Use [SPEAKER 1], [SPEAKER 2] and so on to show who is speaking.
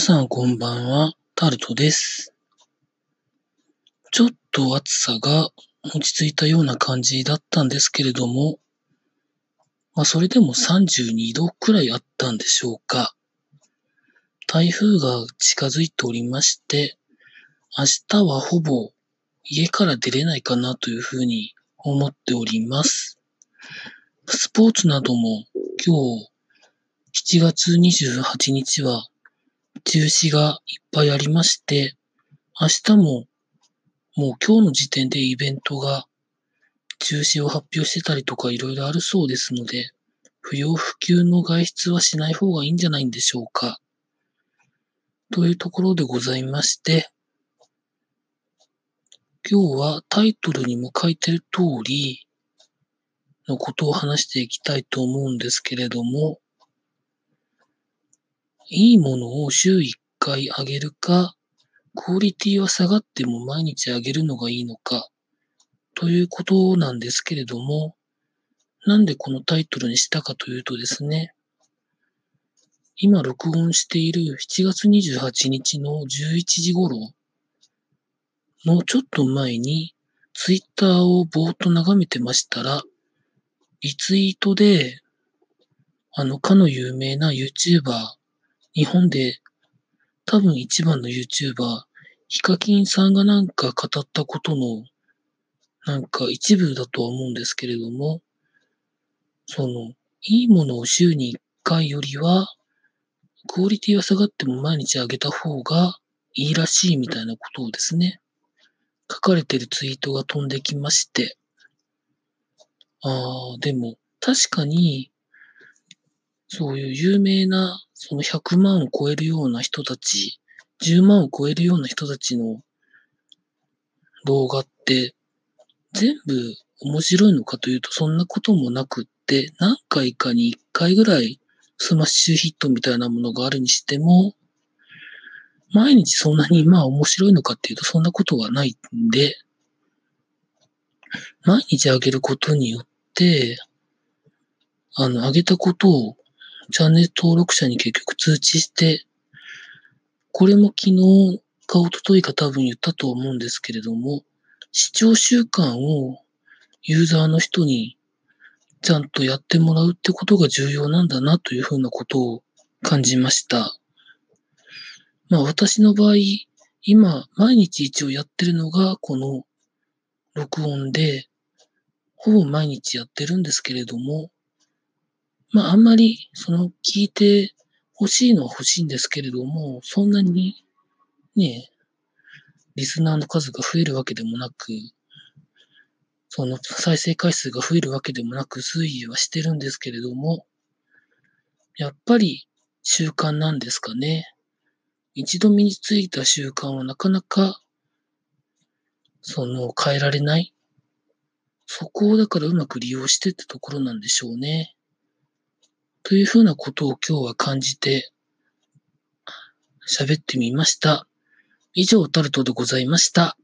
[SPEAKER 1] 皆さんこんばんは、タルトです。ちょっと暑さが落ち着いたような感じだったんですけれども、まあそれでも32度くらいあったんでしょうか。台風が近づいておりまして、明日はほぼ家から出れないかなというふうに思っております。スポーツなども今日7月28日は中止がいっぱいありまして、明日ももう今日の時点でイベントが中止を発表してたりとかいろいろあるそうですので、不要不急の外出はしない方がいいんじゃないんでしょうか。というところでございまして、今日はタイトルにも書いてる通りのことを話していきたいと思うんですけれども、いいものを週1回あげるか、クオリティは下がっても毎日あげるのがいいのか、ということなんですけれども、なんでこのタイトルにしたかというとですね、今録音している7月28日の11時頃のちょっと前に、ツイッターをぼーっと眺めてましたら、リツイートで、あの、かの有名な YouTuber、日本で多分一番の YouTuber、ヒカキンさんがなんか語ったことの、なんか一部だとは思うんですけれども、その、いいものを週に1回よりは、クオリティは下がっても毎日あげた方がいいらしいみたいなことをですね、書かれてるツイートが飛んできまして、ああ、でも確かに、そういう有名な、その100万を超えるような人たち、10万を超えるような人たちの動画って、全部面白いのかというとそんなこともなくって、何回かに1回ぐらいスマッシュヒットみたいなものがあるにしても、毎日そんなにまあ面白いのかっていうとそんなことはないんで、毎日あげることによって、あの、あげたことをチャンネル登録者に結局通知して、これも昨日か一昨日か多分言ったと思うんですけれども、視聴習慣をユーザーの人にちゃんとやってもらうってことが重要なんだなというふうなことを感じました。まあ私の場合、今毎日一応やってるのがこの録音で、ほぼ毎日やってるんですけれども、まああんまりその聞いて欲しいのは欲しいんですけれども、そんなにね、リスナーの数が増えるわけでもなく、その再生回数が増えるわけでもなく推移はしてるんですけれども、やっぱり習慣なんですかね。一度身についた習慣はなかなか、その変えられない。そこをだからうまく利用してってところなんでしょうね。というふうなことを今日は感じて喋ってみました。以上、タルトでございました。